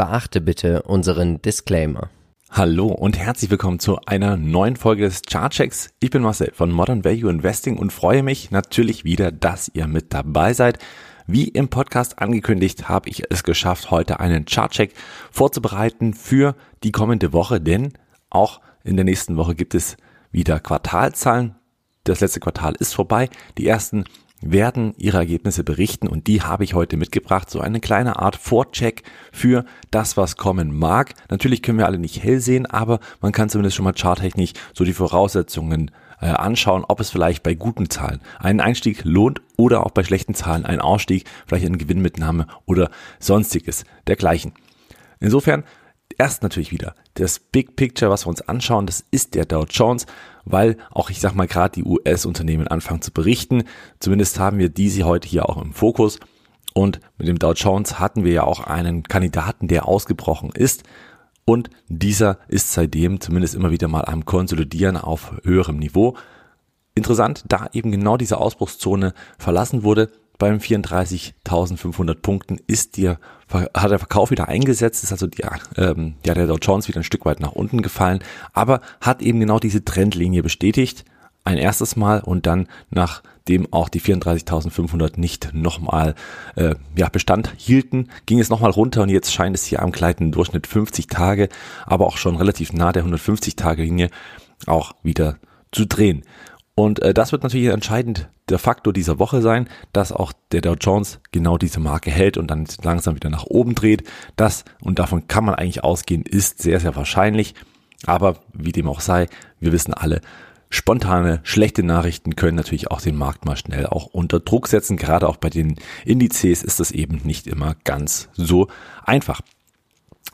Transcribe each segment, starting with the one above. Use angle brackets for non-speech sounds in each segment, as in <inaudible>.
Beachte bitte unseren Disclaimer. Hallo und herzlich willkommen zu einer neuen Folge des Chartchecks. Ich bin Marcel von Modern Value Investing und freue mich natürlich wieder, dass ihr mit dabei seid. Wie im Podcast angekündigt, habe ich es geschafft, heute einen Chartcheck vorzubereiten für die kommende Woche, denn auch in der nächsten Woche gibt es wieder Quartalzahlen. Das letzte Quartal ist vorbei. Die ersten werden ihre Ergebnisse berichten und die habe ich heute mitgebracht. So eine kleine Art Vorcheck für das, was kommen mag. Natürlich können wir alle nicht hell sehen, aber man kann zumindest schon mal charttechnisch so die Voraussetzungen äh, anschauen, ob es vielleicht bei guten Zahlen einen Einstieg lohnt oder auch bei schlechten Zahlen einen Ausstieg, vielleicht eine Gewinnmitnahme oder sonstiges dergleichen. Insofern erst natürlich wieder das Big Picture, was wir uns anschauen, das ist der Dow Jones, weil auch ich sag mal gerade die US-Unternehmen anfangen zu berichten. Zumindest haben wir diese heute hier auch im Fokus. Und mit dem Dow Jones hatten wir ja auch einen Kandidaten, der ausgebrochen ist. Und dieser ist seitdem zumindest immer wieder mal am Konsolidieren auf höherem Niveau. Interessant, da eben genau diese Ausbruchszone verlassen wurde, beim 34.500 Punkten ist die, hat der Verkauf wieder eingesetzt, ist also die, ähm, ja, der Dow Jones wieder ein Stück weit nach unten gefallen, aber hat eben genau diese Trendlinie bestätigt. Ein erstes Mal und dann nachdem auch die 34.500 nicht nochmal äh, ja, Bestand hielten, ging es nochmal runter und jetzt scheint es hier am gleitenden Durchschnitt 50 Tage, aber auch schon relativ nah der 150 Tage Linie auch wieder zu drehen. Und äh, das wird natürlich entscheidend der Faktor dieser Woche sein, dass auch der Dow Jones genau diese Marke hält und dann langsam wieder nach oben dreht. Das, und davon kann man eigentlich ausgehen, ist sehr, sehr wahrscheinlich. Aber wie dem auch sei, wir wissen alle, spontane, schlechte Nachrichten können natürlich auch den Markt mal schnell auch unter Druck setzen. Gerade auch bei den Indizes ist das eben nicht immer ganz so einfach.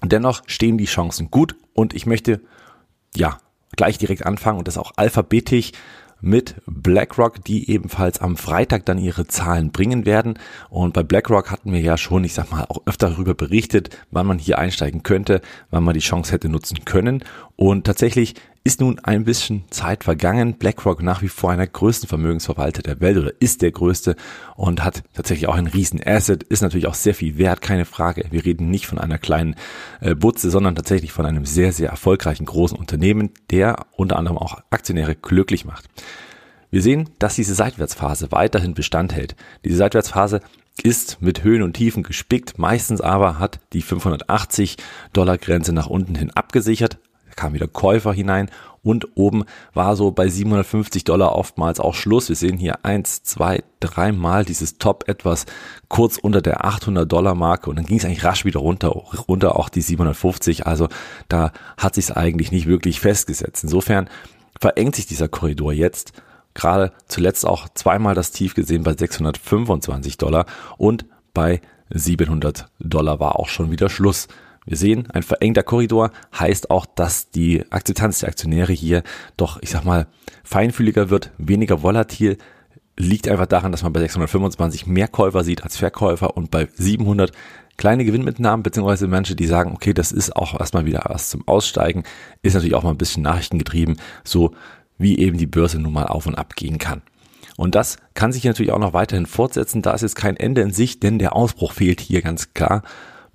Dennoch stehen die Chancen gut und ich möchte, ja, gleich direkt anfangen und das auch alphabetisch mit BlackRock, die ebenfalls am Freitag dann ihre Zahlen bringen werden. Und bei BlackRock hatten wir ja schon, ich sag mal, auch öfter darüber berichtet, wann man hier einsteigen könnte, wann man die Chance hätte nutzen können. Und tatsächlich ist nun ein bisschen Zeit vergangen. BlackRock nach wie vor einer größten Vermögensverwalter der Welt oder ist der größte und hat tatsächlich auch einen riesen Asset, ist natürlich auch sehr viel wert, keine Frage. Wir reden nicht von einer kleinen äh, Butze, sondern tatsächlich von einem sehr, sehr erfolgreichen großen Unternehmen, der unter anderem auch Aktionäre glücklich macht. Wir sehen, dass diese Seitwärtsphase weiterhin Bestand hält. Diese Seitwärtsphase ist mit Höhen und Tiefen gespickt. Meistens aber hat die 580 Dollar Grenze nach unten hin abgesichert, kam wieder Käufer hinein und oben war so bei 750 Dollar oftmals auch Schluss. Wir sehen hier eins, zwei, dreimal dieses Top etwas kurz unter der 800 Dollar Marke und dann ging es eigentlich rasch wieder runter, runter auch die 750. Also da hat sich es eigentlich nicht wirklich festgesetzt. Insofern verengt sich dieser Korridor jetzt. Gerade zuletzt auch zweimal das Tief gesehen bei 625 Dollar und bei 700 Dollar war auch schon wieder Schluss. Wir sehen, ein verengter Korridor heißt auch, dass die Akzeptanz der Aktionäre hier doch, ich sag mal, feinfühliger wird, weniger volatil, liegt einfach daran, dass man bei 625 mehr Käufer sieht als Verkäufer und bei 700 kleine Gewinnmitnahmen, beziehungsweise Menschen, die sagen, okay, das ist auch erstmal wieder was zum Aussteigen, ist natürlich auch mal ein bisschen nachrichtengetrieben, so wie eben die Börse nun mal auf und ab gehen kann. Und das kann sich natürlich auch noch weiterhin fortsetzen, da ist jetzt kein Ende in Sicht, denn der Ausbruch fehlt hier ganz klar.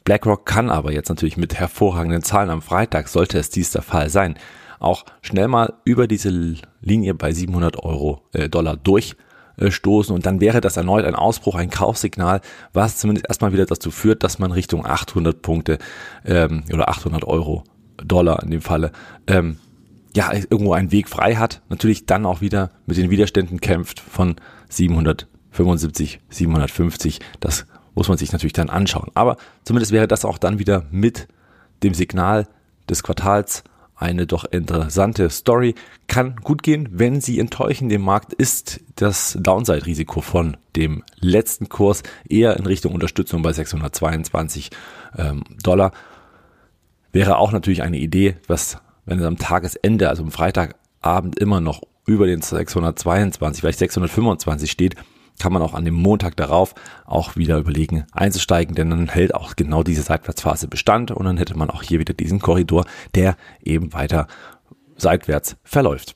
BlackRock kann aber jetzt natürlich mit hervorragenden Zahlen am Freitag, sollte es dies der Fall sein, auch schnell mal über diese Linie bei 700 Euro äh, Dollar durchstoßen und dann wäre das erneut ein Ausbruch, ein Kaufsignal, was zumindest erstmal wieder dazu führt, dass man Richtung 800 Punkte ähm, oder 800 Euro Dollar in dem Falle ähm, ja irgendwo einen Weg frei hat. Natürlich dann auch wieder mit den Widerständen kämpft von 775, 750. Das muss man sich natürlich dann anschauen. Aber zumindest wäre das auch dann wieder mit dem Signal des Quartals eine doch interessante Story. Kann gut gehen, wenn sie enttäuschen. Dem Markt ist das Downside-Risiko von dem letzten Kurs eher in Richtung Unterstützung bei 622 ähm, Dollar. Wäre auch natürlich eine Idee, was, wenn es am Tagesende, also am Freitagabend immer noch über den 622, vielleicht 625 steht, kann man auch an dem Montag darauf auch wieder überlegen einzusteigen, denn dann hält auch genau diese Seitwärtsphase Bestand und dann hätte man auch hier wieder diesen Korridor, der eben weiter seitwärts verläuft.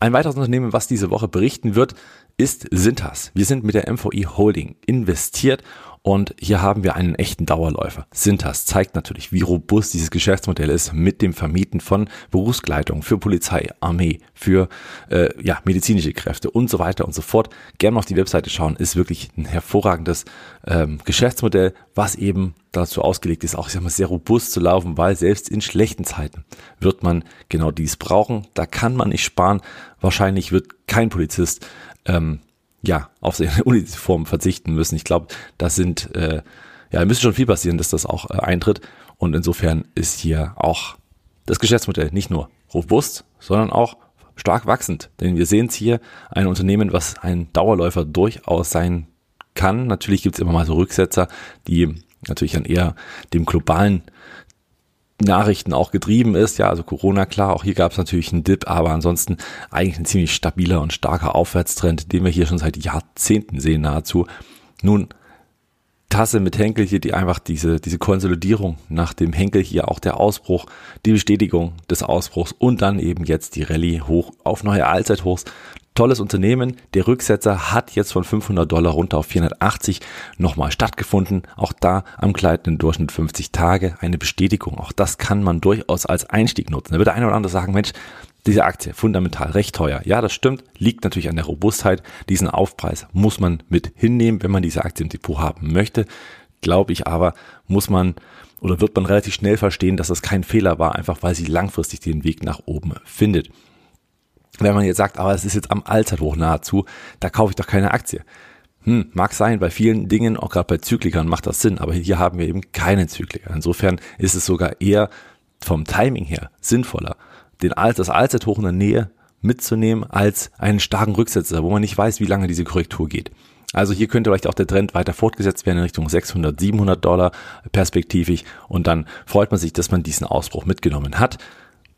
Ein weiteres Unternehmen, was diese Woche berichten wird, ist Sintas. Wir sind mit der MVI Holding investiert Und hier haben wir einen echten Dauerläufer. Sintas zeigt natürlich, wie robust dieses Geschäftsmodell ist mit dem Vermieten von Berufskleidung für Polizei, Armee, für äh, ja, medizinische Kräfte und so weiter und so fort. Gerne mal auf die Webseite schauen, ist wirklich ein hervorragendes ähm, Geschäftsmodell, was eben dazu ausgelegt ist, auch ich sag mal, sehr robust zu laufen, weil selbst in schlechten Zeiten wird man genau dies brauchen. Da kann man nicht sparen. Wahrscheinlich wird kein Polizist ähm, ja, auf seine <laughs> Uniform verzichten müssen. Ich glaube, das sind, äh, ja, müsste schon viel passieren, dass das auch äh, eintritt. Und insofern ist hier auch das Geschäftsmodell nicht nur robust, sondern auch stark wachsend. Denn wir sehen es hier, ein Unternehmen, was ein Dauerläufer durchaus sein kann. Natürlich gibt es immer mal so Rücksetzer, die natürlich dann eher dem globalen Nachrichten auch getrieben ist. Ja, also Corona, klar, auch hier gab es natürlich einen Dip, aber ansonsten eigentlich ein ziemlich stabiler und starker Aufwärtstrend, den wir hier schon seit Jahrzehnten sehen nahezu. Nun, Tasse mit Henkel hier, die einfach diese, diese Konsolidierung nach dem Henkel hier auch der Ausbruch, die Bestätigung des Ausbruchs und dann eben jetzt die Rallye hoch auf neue Allzeithochs tolles Unternehmen. Der Rücksetzer hat jetzt von 500 Dollar runter auf 480 nochmal stattgefunden. Auch da am gleitenden Durchschnitt 50 Tage eine Bestätigung. Auch das kann man durchaus als Einstieg nutzen. Da wird der eine oder andere sagen, Mensch, diese Aktie fundamental recht teuer. Ja, das stimmt, liegt natürlich an der Robustheit. Diesen Aufpreis muss man mit hinnehmen, wenn man diese Aktie im Depot haben möchte. Glaube ich aber, muss man oder wird man relativ schnell verstehen, dass das kein Fehler war, einfach weil sie langfristig den Weg nach oben findet wenn man jetzt sagt, aber es ist jetzt am Allzeithoch nahezu, da kaufe ich doch keine Aktie. Hm, mag sein, bei vielen Dingen, auch gerade bei Zyklikern macht das Sinn, aber hier haben wir eben keine Zykliker. Insofern ist es sogar eher vom Timing her sinnvoller, den Alt, das Allzeithoch in der Nähe mitzunehmen als einen starken Rücksetzer, wo man nicht weiß, wie lange diese Korrektur geht. Also hier könnte vielleicht auch der Trend weiter fortgesetzt werden in Richtung 600, 700 Dollar perspektivisch und dann freut man sich, dass man diesen Ausbruch mitgenommen hat.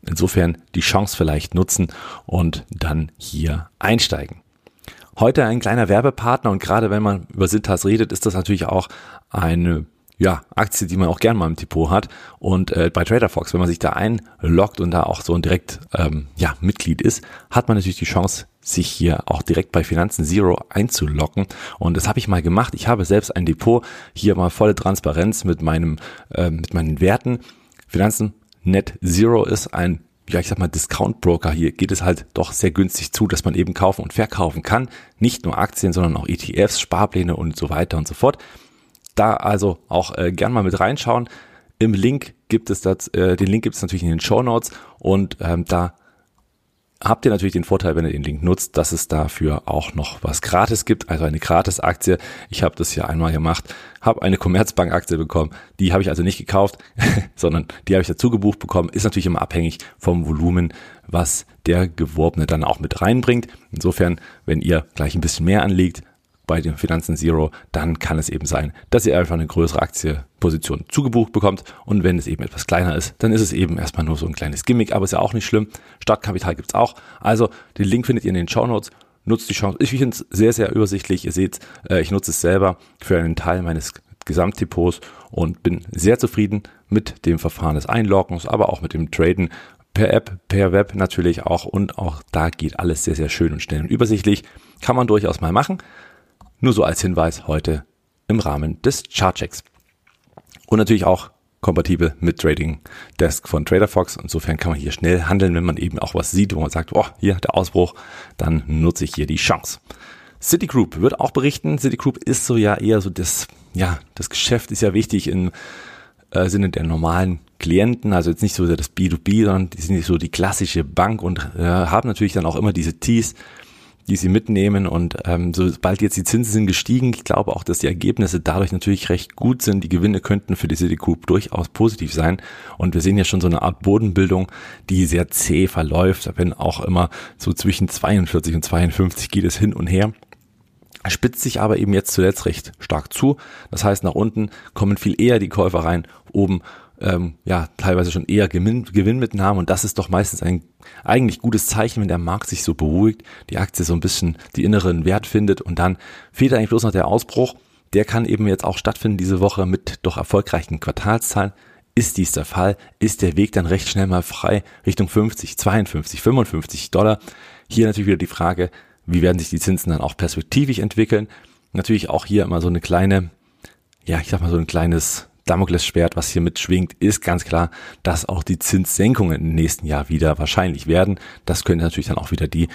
Insofern die Chance vielleicht nutzen und dann hier einsteigen. Heute ein kleiner Werbepartner und gerade wenn man über Sintas redet, ist das natürlich auch eine ja, Aktie, die man auch gern mal im Depot hat. Und äh, bei TraderFox, wenn man sich da einloggt und da auch so ein direkt ähm, ja, Mitglied ist, hat man natürlich die Chance, sich hier auch direkt bei Finanzen Zero einzuloggen. Und das habe ich mal gemacht. Ich habe selbst ein Depot, hier mal volle Transparenz mit meinem, äh, mit meinen Werten. Finanzen Net Zero ist ein ja, ich sag mal, Discount Broker. Hier geht es halt doch sehr günstig zu, dass man eben kaufen und verkaufen kann. Nicht nur Aktien, sondern auch ETFs, Sparpläne und so weiter und so fort. Da also auch äh, gern mal mit reinschauen. Im Link gibt es das, äh, den Link gibt es natürlich in den Show Notes und ähm, da habt ihr natürlich den Vorteil, wenn ihr den Link nutzt, dass es dafür auch noch was gratis gibt, also eine Gratis-Aktie. Ich habe das hier einmal gemacht, habe eine Commerzbank-Aktie bekommen. Die habe ich also nicht gekauft, <laughs> sondern die habe ich dazu gebucht bekommen. Ist natürlich immer abhängig vom Volumen, was der Geworbene dann auch mit reinbringt. Insofern, wenn ihr gleich ein bisschen mehr anlegt, bei den Finanzen Zero, dann kann es eben sein, dass ihr einfach eine größere Aktienposition zugebucht bekommt. Und wenn es eben etwas kleiner ist, dann ist es eben erstmal nur so ein kleines Gimmick, aber ist ja auch nicht schlimm. Startkapital gibt's auch. Also den Link findet ihr in den Show Notes. Nutzt die Chance. Ich finde es sehr, sehr übersichtlich. Ihr seht, äh, ich nutze es selber für einen Teil meines Gesamtdepots und bin sehr zufrieden mit dem Verfahren des Einloggens, aber auch mit dem Traden per App, per Web natürlich auch und auch da geht alles sehr, sehr schön und schnell und übersichtlich. Kann man durchaus mal machen. Nur so als Hinweis heute im Rahmen des Chartchecks. Und natürlich auch kompatibel mit Trading Desk von TraderFox. Insofern kann man hier schnell handeln, wenn man eben auch was sieht, wo man sagt, oh, hier der Ausbruch, dann nutze ich hier die Chance. Citigroup wird auch berichten. Citigroup ist so ja eher so das, ja, das Geschäft ist ja wichtig im äh, Sinne der normalen Klienten, also jetzt nicht so das B2B, sondern die sind nicht so die klassische Bank und äh, haben natürlich dann auch immer diese Tees, die sie mitnehmen. Und ähm, sobald jetzt die Zinsen sind gestiegen, ich glaube auch, dass die Ergebnisse dadurch natürlich recht gut sind. Die Gewinne könnten für die Citigroup durchaus positiv sein. Und wir sehen ja schon so eine Art Bodenbildung, die sehr zäh verläuft. Wenn auch immer so zwischen 42 und 52 geht es hin und her spitzt sich aber eben jetzt zuletzt recht stark zu. Das heißt, nach unten kommen viel eher die Käufer rein, oben ähm, ja teilweise schon eher Gewinn, Gewinn mitnahmen und das ist doch meistens ein eigentlich gutes Zeichen, wenn der Markt sich so beruhigt, die Aktie so ein bisschen die inneren Wert findet und dann fehlt eigentlich bloß noch der Ausbruch. Der kann eben jetzt auch stattfinden diese Woche mit doch erfolgreichen Quartalszahlen. Ist dies der Fall, ist der Weg dann recht schnell mal frei Richtung 50, 52, 55 Dollar. Hier natürlich wieder die Frage, wie werden sich die Zinsen dann auch perspektivisch entwickeln. Natürlich auch hier immer so eine kleine ja, ich sag mal so ein kleines Damoklesschwert, was hier mitschwingt, ist ganz klar, dass auch die Zinssenkungen im nächsten Jahr wieder wahrscheinlich werden. Das könnte natürlich dann auch wieder die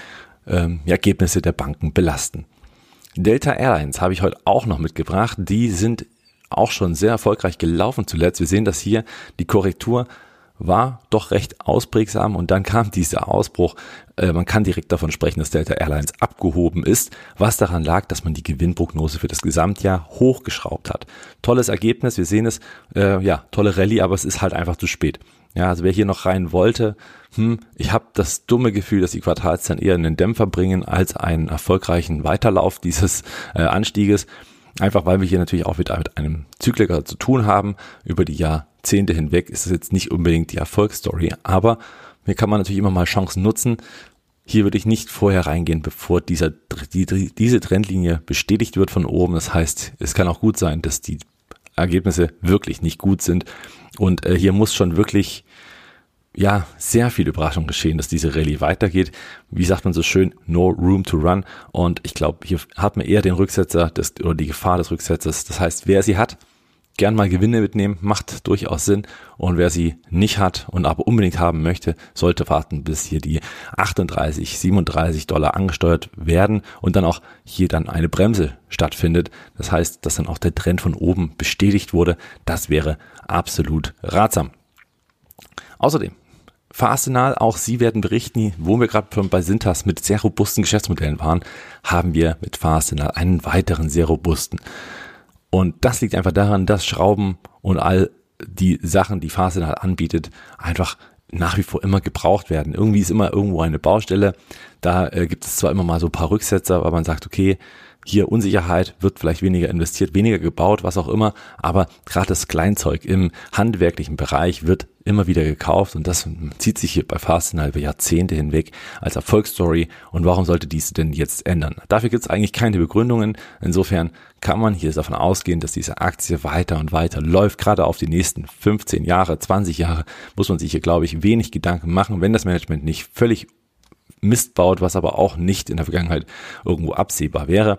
ähm, Ergebnisse der Banken belasten. Delta Airlines habe ich heute auch noch mitgebracht. Die sind auch schon sehr erfolgreich gelaufen zuletzt. Wir sehen das hier, die Korrektur war doch recht ausprägsam und dann kam dieser Ausbruch. Äh, man kann direkt davon sprechen, dass Delta Airlines abgehoben ist, was daran lag, dass man die Gewinnprognose für das Gesamtjahr hochgeschraubt hat. Tolles Ergebnis, wir sehen es, äh, ja, tolle Rallye, aber es ist halt einfach zu spät. Ja, also wer hier noch rein wollte, hm, ich habe das dumme Gefühl, dass die Quartalszahlen eher einen Dämpfer bringen als einen erfolgreichen Weiterlauf dieses äh, Anstieges. Einfach weil wir hier natürlich auch wieder mit einem Zykliker zu tun haben. Über die Jahrzehnte hinweg ist es jetzt nicht unbedingt die Erfolgsstory, aber hier kann man natürlich immer mal Chancen nutzen. Hier würde ich nicht vorher reingehen, bevor dieser, die, diese Trendlinie bestätigt wird von oben. Das heißt, es kann auch gut sein, dass die Ergebnisse wirklich nicht gut sind. Und äh, hier muss schon wirklich ja, sehr viel Überraschung geschehen, dass diese Rallye weitergeht. Wie sagt man so schön, no room to run. Und ich glaube, hier hat man eher den Rücksetzer des, oder die Gefahr des Rücksetzers. Das heißt, wer sie hat, gern mal Gewinne mitnehmen, macht durchaus Sinn. Und wer sie nicht hat und aber unbedingt haben möchte, sollte warten, bis hier die 38, 37 Dollar angesteuert werden und dann auch hier dann eine Bremse stattfindet. Das heißt, dass dann auch der Trend von oben bestätigt wurde. Das wäre absolut ratsam. Außerdem Fahrarsenal, auch Sie werden berichten, wo wir gerade bei Sintas mit sehr robusten Geschäftsmodellen waren, haben wir mit Fahrarsenal einen weiteren sehr robusten. Und das liegt einfach daran, dass Schrauben und all die Sachen, die Fahrarsenal anbietet, einfach nach wie vor immer gebraucht werden. Irgendwie ist immer irgendwo eine Baustelle. Da äh, gibt es zwar immer mal so ein paar Rücksetzer, aber man sagt, okay, hier Unsicherheit, wird vielleicht weniger investiert, weniger gebaut, was auch immer, aber gerade das Kleinzeug im handwerklichen Bereich wird immer wieder gekauft und das zieht sich hier bei Fastenal über Jahrzehnte hinweg als Erfolgsstory und warum sollte dies denn jetzt ändern? Dafür gibt es eigentlich keine Begründungen, insofern kann man hier davon ausgehen, dass diese Aktie weiter und weiter läuft, gerade auf die nächsten 15 Jahre, 20 Jahre muss man sich hier, glaube ich, wenig Gedanken machen, wenn das Management nicht völlig Mist baut, was aber auch nicht in der Vergangenheit irgendwo absehbar wäre.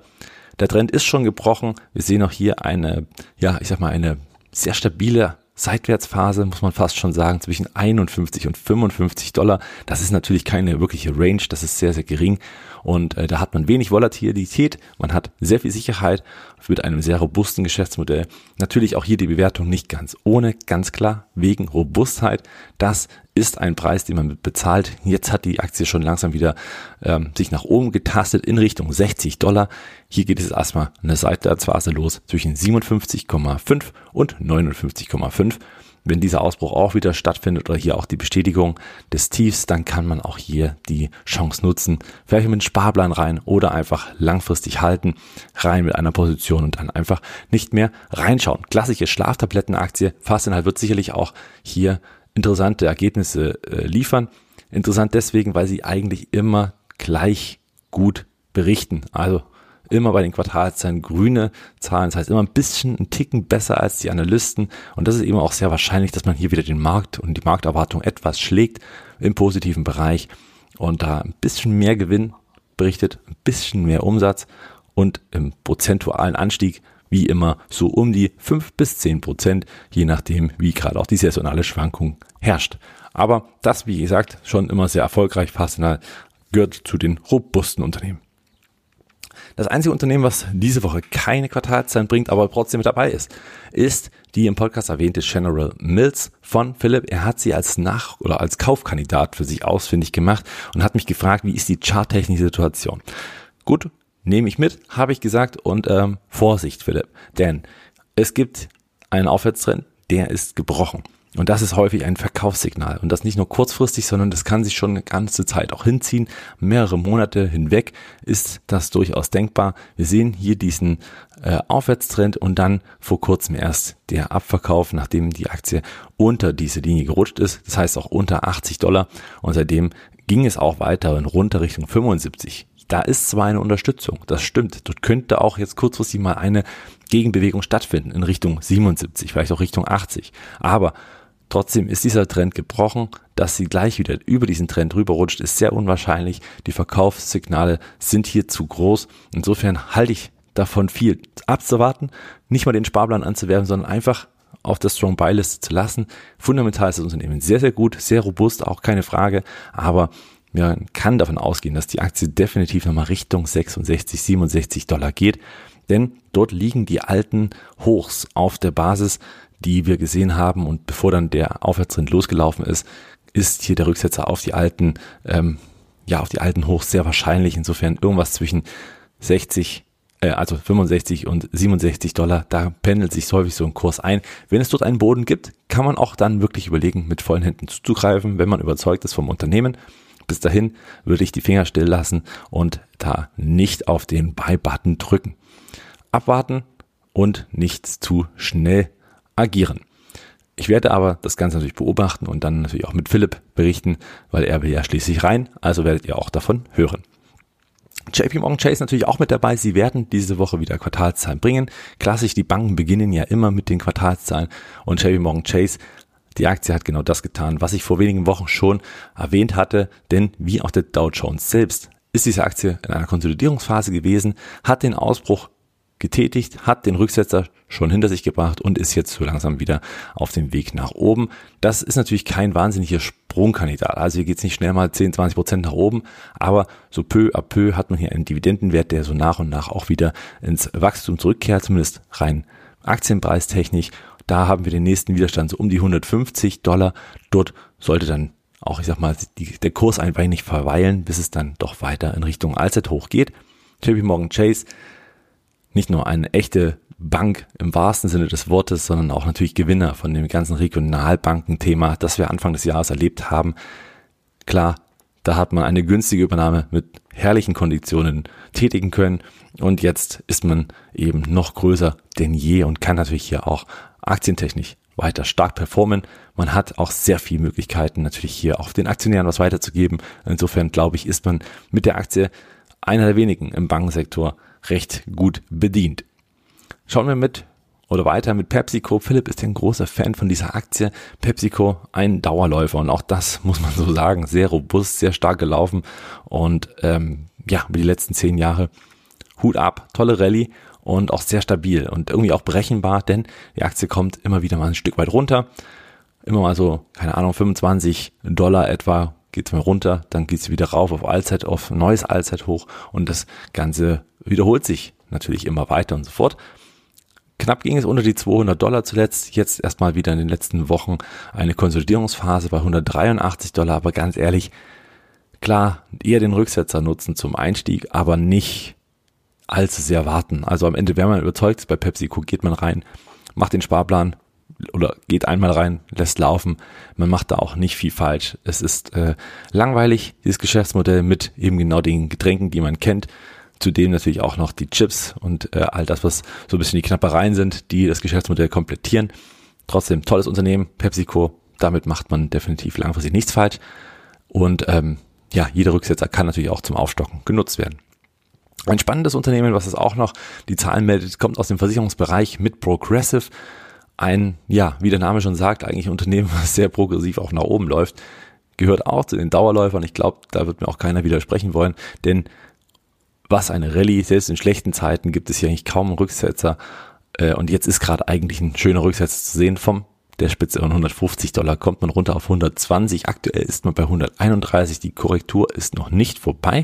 Der Trend ist schon gebrochen. Wir sehen auch hier eine, ja, ich sag mal, eine sehr stabile Seitwärtsphase, muss man fast schon sagen, zwischen 51 und 55 Dollar. Das ist natürlich keine wirkliche Range, das ist sehr, sehr gering. Und äh, da hat man wenig Volatilität, man hat sehr viel Sicherheit mit einem sehr robusten Geschäftsmodell. Natürlich auch hier die Bewertung nicht ganz ohne, ganz klar, wegen Robustheit. Das ist ein Preis, den man bezahlt. Jetzt hat die Aktie schon langsam wieder ähm, sich nach oben getastet in Richtung 60 Dollar. Hier geht es erstmal eine Seitwärtsphase los zwischen 57,5 und 59,5. Wenn dieser Ausbruch auch wieder stattfindet oder hier auch die Bestätigung des Tiefs, dann kann man auch hier die Chance nutzen, vielleicht mit einem Sparplan rein oder einfach langfristig halten, rein mit einer Position und dann einfach nicht mehr reinschauen. Klassische Schlaftablettenaktie, Faszinal wird sicherlich auch hier interessante Ergebnisse äh, liefern. Interessant deswegen, weil sie eigentlich immer gleich gut berichten. Also immer bei den Quartalszahlen grüne Zahlen. Das heißt immer ein bisschen, ein Ticken besser als die Analysten. Und das ist eben auch sehr wahrscheinlich, dass man hier wieder den Markt und die Markterwartung etwas schlägt im positiven Bereich und da ein bisschen mehr Gewinn berichtet, ein bisschen mehr Umsatz und im prozentualen Anstieg wie immer so um die fünf bis zehn Prozent, je nachdem, wie gerade auch die saisonale Schwankung herrscht. Aber das, wie gesagt, schon immer sehr erfolgreich, Fastenal gehört zu den robusten Unternehmen. Das einzige Unternehmen, was diese Woche keine Quartalszahlen bringt, aber trotzdem mit dabei ist, ist die im Podcast erwähnte General Mills von Philipp. Er hat sie als Nach- oder als Kaufkandidat für sich ausfindig gemacht und hat mich gefragt, wie ist die charttechnische Situation. Gut, nehme ich mit, habe ich gesagt und ähm, Vorsicht, Philipp, denn es gibt einen Aufwärtstrend, der ist gebrochen. Und das ist häufig ein Verkaufssignal. Und das nicht nur kurzfristig, sondern das kann sich schon eine ganze Zeit auch hinziehen. Mehrere Monate hinweg ist das durchaus denkbar. Wir sehen hier diesen äh, Aufwärtstrend und dann vor kurzem erst der Abverkauf, nachdem die Aktie unter diese Linie gerutscht ist. Das heißt auch unter 80 Dollar. Und seitdem ging es auch weiter in runter Richtung 75 da ist zwar eine Unterstützung, das stimmt. Dort könnte auch jetzt kurzfristig mal eine Gegenbewegung stattfinden in Richtung 77, vielleicht auch Richtung 80. Aber trotzdem ist dieser Trend gebrochen. Dass sie gleich wieder über diesen Trend rüberrutscht, ist sehr unwahrscheinlich. Die Verkaufssignale sind hier zu groß. Insofern halte ich davon viel abzuwarten, nicht mal den Sparplan anzuwerben, sondern einfach auf der Strong Buy Liste zu lassen. Fundamental ist das Unternehmen sehr, sehr gut, sehr robust, auch keine Frage, aber man kann davon ausgehen, dass die Aktie definitiv nochmal Richtung 66, 67 Dollar geht, denn dort liegen die alten Hochs auf der Basis, die wir gesehen haben und bevor dann der Aufwärtstrend losgelaufen ist, ist hier der Rücksetzer auf die alten, ähm, ja, auf die alten Hochs sehr wahrscheinlich. Insofern irgendwas zwischen 60 äh, also 65 und 67 Dollar, da pendelt sich häufig so ein Kurs ein. Wenn es dort einen Boden gibt, kann man auch dann wirklich überlegen, mit vollen Händen zuzugreifen, wenn man überzeugt ist vom Unternehmen. Bis dahin würde ich die Finger still lassen und da nicht auf den Buy-Button drücken. Abwarten und nicht zu schnell agieren. Ich werde aber das Ganze natürlich beobachten und dann natürlich auch mit Philipp berichten, weil er will ja schließlich rein, also werdet ihr auch davon hören. JP Morgan Chase natürlich auch mit dabei. Sie werden diese Woche wieder Quartalszahlen bringen. Klassisch, die Banken beginnen ja immer mit den Quartalszahlen und JP Morgan Chase die Aktie hat genau das getan, was ich vor wenigen Wochen schon erwähnt hatte, denn wie auch der Dow Jones selbst ist diese Aktie in einer Konsolidierungsphase gewesen, hat den Ausbruch getätigt, hat den Rücksetzer schon hinter sich gebracht und ist jetzt so langsam wieder auf dem Weg nach oben. Das ist natürlich kein wahnsinniger Sprungkandidat. Also hier geht es nicht schnell mal 10, 20 Prozent nach oben, aber so peu à peu hat man hier einen Dividendenwert, der so nach und nach auch wieder ins Wachstum zurückkehrt, zumindest rein aktienpreistechnisch. Da haben wir den nächsten Widerstand so um die 150 Dollar. Dort sollte dann auch, ich sag mal, die, der Kurs einfach nicht verweilen, bis es dann doch weiter in Richtung Allzeithoch geht. JP Morgan Chase nicht nur eine echte Bank im wahrsten Sinne des Wortes, sondern auch natürlich Gewinner von dem ganzen Regionalbankenthema, das wir Anfang des Jahres erlebt haben. Klar, da hat man eine günstige Übernahme mit herrlichen Konditionen tätigen können und jetzt ist man eben noch größer denn je und kann natürlich hier auch aktientechnisch weiter stark performen. Man hat auch sehr viele Möglichkeiten natürlich hier auch den Aktionären was weiterzugeben. Insofern glaube ich, ist man mit der Aktie einer der wenigen im Bankensektor, recht gut bedient. Schauen wir mit oder weiter mit PepsiCo. Philipp ist ein großer Fan von dieser Aktie. PepsiCo ein Dauerläufer und auch das <laughs> muss man so sagen, sehr robust, sehr stark gelaufen und ähm, ja, über die letzten zehn Jahre Hut ab, tolle Rallye und auch sehr stabil und irgendwie auch berechenbar, denn die Aktie kommt immer wieder mal ein Stück weit runter. Immer mal so, keine Ahnung, 25 Dollar etwa geht's mal runter, dann geht's wieder rauf auf Allzeit, auf neues Allzeithoch und das Ganze wiederholt sich natürlich immer weiter und so fort. Knapp ging es unter die 200 Dollar zuletzt. Jetzt erstmal wieder in den letzten Wochen eine Konsolidierungsphase bei 183 Dollar. Aber ganz ehrlich, klar, eher den Rücksetzer nutzen zum Einstieg, aber nicht allzu sehr warten. Also am Ende, wenn man überzeugt ist bei PepsiCo, geht man rein, macht den Sparplan oder geht einmal rein, lässt laufen. Man macht da auch nicht viel falsch. Es ist äh, langweilig, dieses Geschäftsmodell mit eben genau den Getränken, die man kennt. Zudem natürlich auch noch die Chips und äh, all das, was so ein bisschen die Knappereien sind, die das Geschäftsmodell komplettieren. Trotzdem tolles Unternehmen, PepsiCo. Damit macht man definitiv langfristig nichts falsch. Und ähm, ja, jeder Rücksetzer kann natürlich auch zum Aufstocken genutzt werden. Ein spannendes Unternehmen, was es auch noch die Zahlen meldet, kommt aus dem Versicherungsbereich mit Progressive. Ein, ja, wie der Name schon sagt, eigentlich ein Unternehmen, <laughs> was sehr progressiv auch nach oben läuft, gehört auch zu den Dauerläufern. Ich glaube, da wird mir auch keiner widersprechen wollen, denn was eine Rallye, selbst in schlechten Zeiten gibt es hier eigentlich kaum einen Rücksetzer. Äh, und jetzt ist gerade eigentlich ein schöner Rücksetzer zu sehen vom der Spitze von 150 Dollar kommt man runter auf 120. Aktuell ist man bei 131. Die Korrektur ist noch nicht vorbei.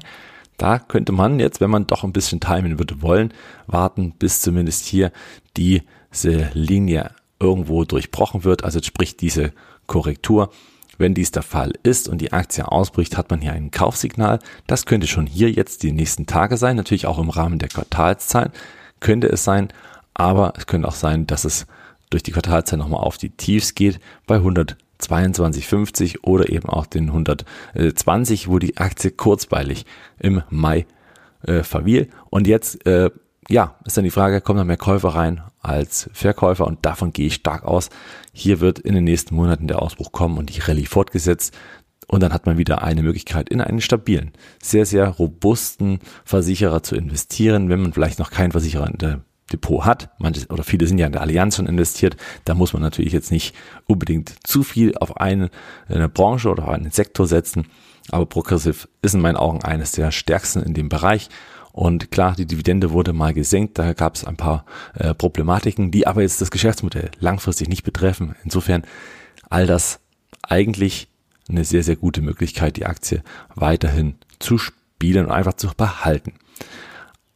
Da könnte man jetzt, wenn man doch ein bisschen timen würde wollen, warten, bis zumindest hier diese Linie irgendwo durchbrochen wird. Also sprich diese Korrektur wenn dies der Fall ist und die Aktie ausbricht, hat man hier ein Kaufsignal. Das könnte schon hier jetzt die nächsten Tage sein, natürlich auch im Rahmen der Quartalszahlen könnte es sein, aber es könnte auch sein, dass es durch die Quartalzahlen nochmal auf die Tiefs geht bei 122,50 oder eben auch den 120, wo die Aktie kurzweilig im Mai äh, verfiel. Und jetzt äh, ja, ist dann die Frage, kommen da mehr Käufer rein als Verkäufer und davon gehe ich stark aus. Hier wird in den nächsten Monaten der Ausbruch kommen und die Rallye fortgesetzt und dann hat man wieder eine Möglichkeit, in einen stabilen, sehr, sehr robusten Versicherer zu investieren, wenn man vielleicht noch keinen Versicherer in der Depot hat. Manche oder viele sind ja in der Allianz schon investiert. Da muss man natürlich jetzt nicht unbedingt zu viel auf eine, eine Branche oder auf einen Sektor setzen. Aber Progressive ist in meinen Augen eines der stärksten in dem Bereich Und klar, die Dividende wurde mal gesenkt, da gab es ein paar äh, Problematiken, die aber jetzt das Geschäftsmodell langfristig nicht betreffen. Insofern all das eigentlich eine sehr, sehr gute Möglichkeit, die Aktie weiterhin zu spielen und einfach zu behalten.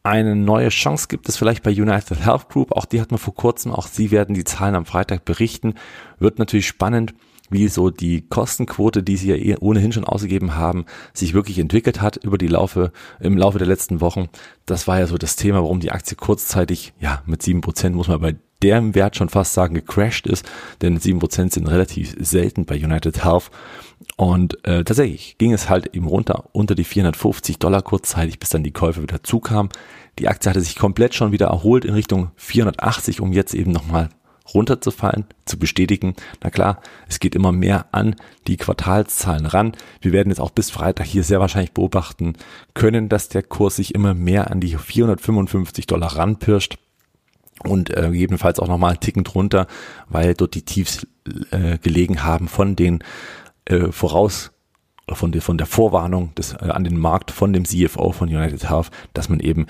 Eine neue Chance gibt es vielleicht bei United Health Group. Auch die hat man vor kurzem. Auch sie werden die Zahlen am Freitag berichten. Wird natürlich spannend, wie so die Kostenquote, die sie ja eh ohnehin schon ausgegeben haben, sich wirklich entwickelt hat über die Laufe, im Laufe der letzten Wochen. Das war ja so das Thema, warum die Aktie kurzzeitig, ja, mit sieben Prozent muss man bei dem Wert schon fast sagen, gecrashed ist, denn sieben Prozent sind relativ selten bei United Health. Und äh, tatsächlich ging es halt eben runter unter die 450 Dollar kurzzeitig, bis dann die Käufe wieder zukamen. Die Aktie hatte sich komplett schon wieder erholt in Richtung 480, um jetzt eben nochmal runterzufallen, zu bestätigen. Na klar, es geht immer mehr an die Quartalszahlen ran. Wir werden jetzt auch bis Freitag hier sehr wahrscheinlich beobachten können, dass der Kurs sich immer mehr an die 455 Dollar ranpirscht und äh, gegebenenfalls auch nochmal einen Ticken drunter, weil dort die Tiefs äh, gelegen haben von den äh, voraus von der, von der Vorwarnung des, äh, an den Markt von dem CFO von United Health, dass man eben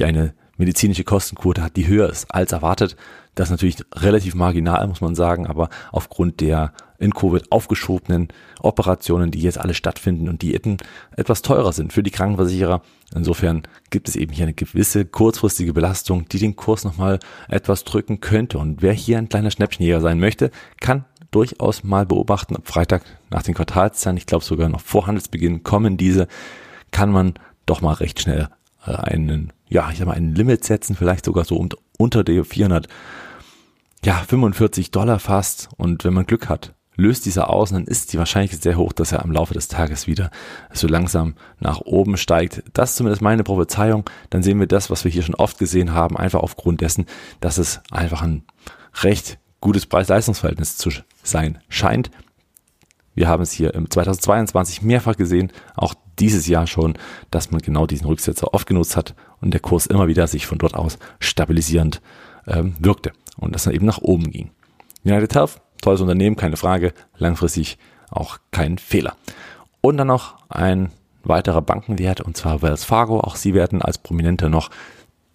eine medizinische Kostenquote hat, die höher ist als erwartet. Das ist natürlich relativ marginal, muss man sagen, aber aufgrund der in Covid aufgeschobenen Operationen, die jetzt alle stattfinden und die etwas teurer sind für die Krankenversicherer. Insofern gibt es eben hier eine gewisse kurzfristige Belastung, die den Kurs nochmal etwas drücken könnte. Und wer hier ein kleiner Schnäppchenjäger sein möchte, kann durchaus mal beobachten, ob Freitag nach den Quartalszahlen, ich glaube sogar noch vor Handelsbeginn kommen diese, kann man doch mal recht schnell äh, einen, ja, ich sag mal, ein Limit setzen, vielleicht sogar so unter der 400, ja, 45 Dollar fast. Und wenn man Glück hat, löst dieser aus, dann ist die Wahrscheinlichkeit sehr hoch, dass er am Laufe des Tages wieder so langsam nach oben steigt. Das ist zumindest meine Prophezeiung. Dann sehen wir das, was wir hier schon oft gesehen haben, einfach aufgrund dessen, dass es einfach ein recht gutes Preis-Leistungs-Verhältnis zu sein scheint. Wir haben es hier im 2022 mehrfach gesehen, auch dieses Jahr schon, dass man genau diesen Rücksetzer oft genutzt hat und der Kurs immer wieder sich von dort aus stabilisierend ähm, wirkte und dass er eben nach oben ging. United Health, tolles Unternehmen, keine Frage, langfristig auch kein Fehler. Und dann noch ein weiterer Bankenwert und zwar Wells Fargo. Auch sie werden als Prominente noch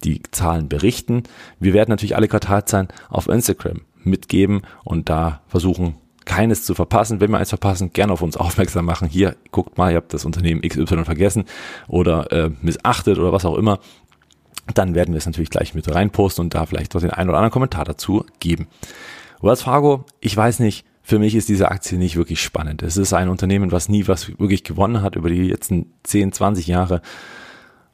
die Zahlen berichten. Wir werden natürlich alle Quartalzahlen auf Instagram mitgeben und da versuchen, keines zu verpassen. Wenn wir eins verpassen, gerne auf uns aufmerksam machen. Hier, guckt mal, ihr habt das Unternehmen XY vergessen oder äh, missachtet oder was auch immer. Dann werden wir es natürlich gleich mit reinposten und da vielleicht noch den einen oder anderen Kommentar dazu geben. Wells Fargo, ich weiß nicht, für mich ist diese Aktie nicht wirklich spannend. Es ist ein Unternehmen, was nie was wirklich gewonnen hat über die letzten 10, 20 Jahre.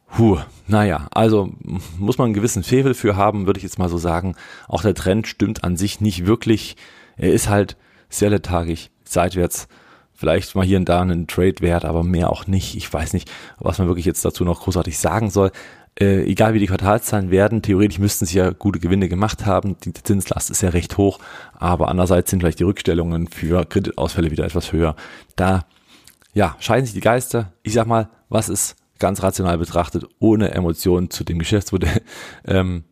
Puh, naja, also muss man einen gewissen Fevel für haben, würde ich jetzt mal so sagen. Auch der Trend stimmt an sich nicht wirklich. Er ist halt sehr lethargisch, seitwärts. Vielleicht mal hier und da einen Trade-Wert, aber mehr auch nicht. Ich weiß nicht, was man wirklich jetzt dazu noch großartig sagen soll. Äh, egal wie die Quartalszahlen werden, theoretisch müssten sie ja gute Gewinne gemacht haben. Die Zinslast ist ja recht hoch, aber andererseits sind vielleicht die Rückstellungen für Kreditausfälle wieder etwas höher. Da, ja, scheiden sich die Geister. Ich sag mal, was ist ganz rational betrachtet, ohne Emotionen zu dem Geschäftsmodell, <laughs> ähm,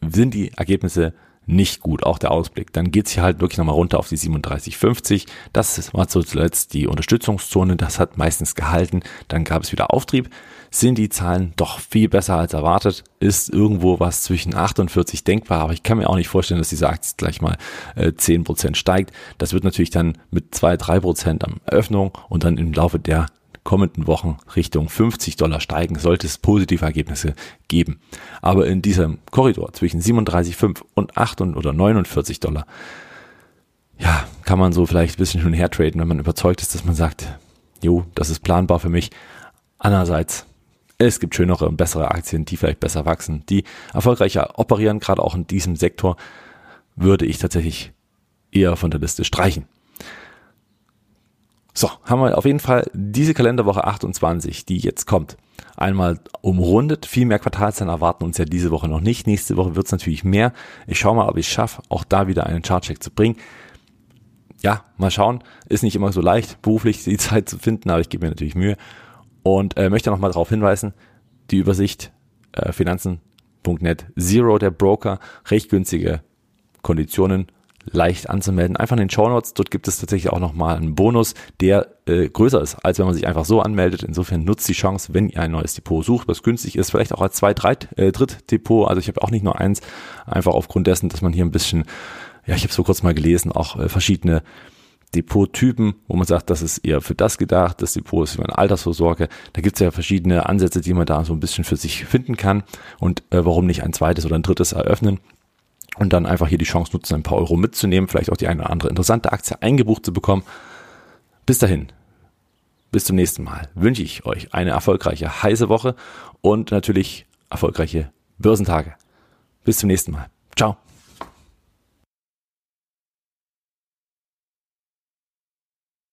sind die Ergebnisse nicht gut, auch der Ausblick. Dann geht's hier halt wirklich nochmal runter auf die 37,50. Das war zuletzt die Unterstützungszone, das hat meistens gehalten. Dann gab es wieder Auftrieb. Sind die Zahlen doch viel besser als erwartet? Ist irgendwo was zwischen 48 denkbar, aber ich kann mir auch nicht vorstellen, dass diese Aktie gleich mal äh, 10% steigt. Das wird natürlich dann mit 2-3% am Eröffnung und dann im Laufe der kommenden Wochen Richtung 50 Dollar steigen, sollte es positive Ergebnisse geben. Aber in diesem Korridor zwischen 37,5 und 8 oder 49 Dollar, ja, kann man so vielleicht ein bisschen hin und her traden, wenn man überzeugt ist, dass man sagt, jo, das ist planbar für mich. Andererseits, es gibt schönere und bessere Aktien, die vielleicht besser wachsen, die erfolgreicher operieren, gerade auch in diesem Sektor, würde ich tatsächlich eher von der Liste streichen. So, haben wir auf jeden Fall diese Kalenderwoche 28, die jetzt kommt, einmal umrundet. Viel mehr Quartalszahlen erwarten uns ja diese Woche noch nicht. Nächste Woche wird es natürlich mehr. Ich schaue mal, ob ich es schaffe, auch da wieder einen Chartcheck zu bringen. Ja, mal schauen. Ist nicht immer so leicht, beruflich die <laughs> Zeit zu finden, aber ich gebe mir natürlich Mühe. Und äh, möchte nochmal darauf hinweisen, die Übersicht äh, finanzen.net Zero, der Broker, recht günstige Konditionen leicht anzumelden. Einfach in den Show Notes. Dort gibt es tatsächlich auch nochmal einen Bonus, der äh, größer ist, als wenn man sich einfach so anmeldet. Insofern nutzt die Chance, wenn ihr ein neues Depot sucht, was günstig ist, vielleicht auch als zwei, drei, äh, dritt Depot. Also ich habe auch nicht nur eins, einfach aufgrund dessen, dass man hier ein bisschen, ja, ich habe so kurz mal gelesen, auch äh, verschiedene Depottypen, wo man sagt, das ist eher für das gedacht, das Depot ist für eine Altersvorsorge. Da gibt es ja verschiedene Ansätze, die man da so ein bisschen für sich finden kann. Und äh, warum nicht ein zweites oder ein drittes eröffnen? und dann einfach hier die Chance nutzen, ein paar Euro mitzunehmen, vielleicht auch die eine oder andere interessante Aktie eingebucht zu bekommen. Bis dahin, bis zum nächsten Mal wünsche ich euch eine erfolgreiche heiße Woche und natürlich erfolgreiche Börsentage. Bis zum nächsten Mal. Ciao.